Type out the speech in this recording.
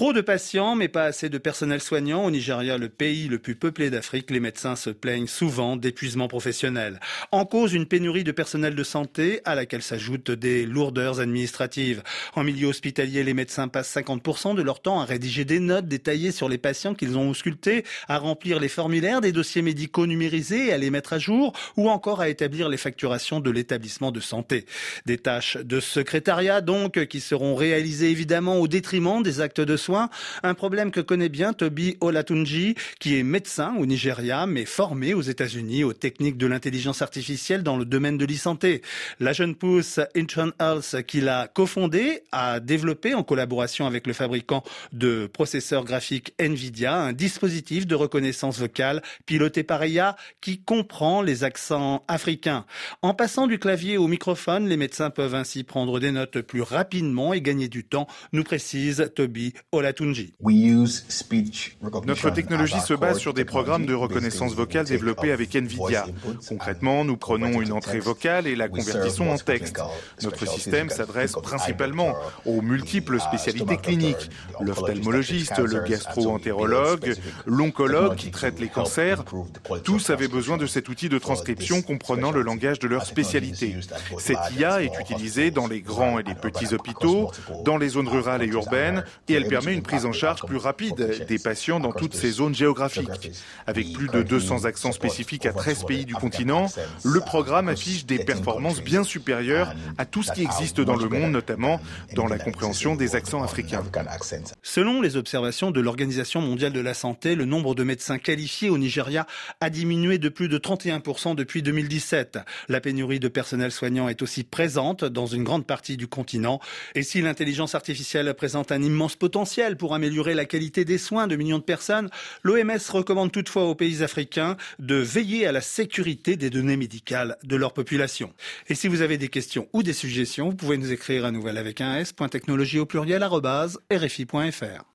Trop de patients, mais pas assez de personnel soignant. Au Nigeria, le pays le plus peuplé d'Afrique, les médecins se plaignent souvent d'épuisement professionnel. En cause, une pénurie de personnel de santé à laquelle s'ajoutent des lourdeurs administratives. En milieu hospitalier, les médecins passent 50% de leur temps à rédiger des notes détaillées sur les patients qu'ils ont auscultés, à remplir les formulaires des dossiers médicaux numérisés et à les mettre à jour, ou encore à établir les facturations de l'établissement de santé. Des tâches de secrétariat, donc, qui seront réalisées évidemment au détriment des actes de soins. Un problème que connaît bien Toby Olatunji, qui est médecin au Nigeria, mais formé aux États-Unis aux techniques de l'intelligence artificielle dans le domaine de l'e-santé. La jeune pousse Intron Health, qu'il a cofondé, a développé en collaboration avec le fabricant de processeurs graphiques Nvidia un dispositif de reconnaissance vocale piloté par IA qui comprend les accents africains. En passant du clavier au microphone, les médecins peuvent ainsi prendre des notes plus rapidement et gagner du temps, nous précise Toby Olatunji. Notre technologie se base sur des programmes de reconnaissance vocale développés avec NVIDIA. Concrètement, nous prenons une entrée vocale et la convertissons en texte. Notre système s'adresse principalement aux multiples spécialités cliniques. L'ophtalmologiste, le gastro-entérologue, l'oncologue qui traite les cancers, tous avaient besoin de cet outil de transcription comprenant le langage de leur spécialité. Cette IA est utilisée dans les grands et les petits hôpitaux, dans les zones rurales et urbaines, et elle permet une prise en charge plus rapide des patients dans toutes ces zones géographiques. Avec plus de 200 accents spécifiques à 13 pays du continent, le programme affiche des performances bien supérieures à tout ce qui existe dans le monde, notamment dans la compréhension des accents africains. Selon les observations de l'Organisation mondiale de la santé, le nombre de médecins qualifiés au Nigeria a diminué de plus de 31% depuis 2017. La pénurie de personnel soignant est aussi présente dans une grande partie du continent. Et si l'intelligence artificielle présente un immense potentiel pour améliorer la qualité des soins de millions de personnes, l'OMS recommande toutefois aux pays africains de veiller à la sécurité des données médicales de leur population. Et si vous avez des questions ou des suggestions, vous pouvez nous écrire à nouvelle avec un s.technologie au pluriel rfi.fr.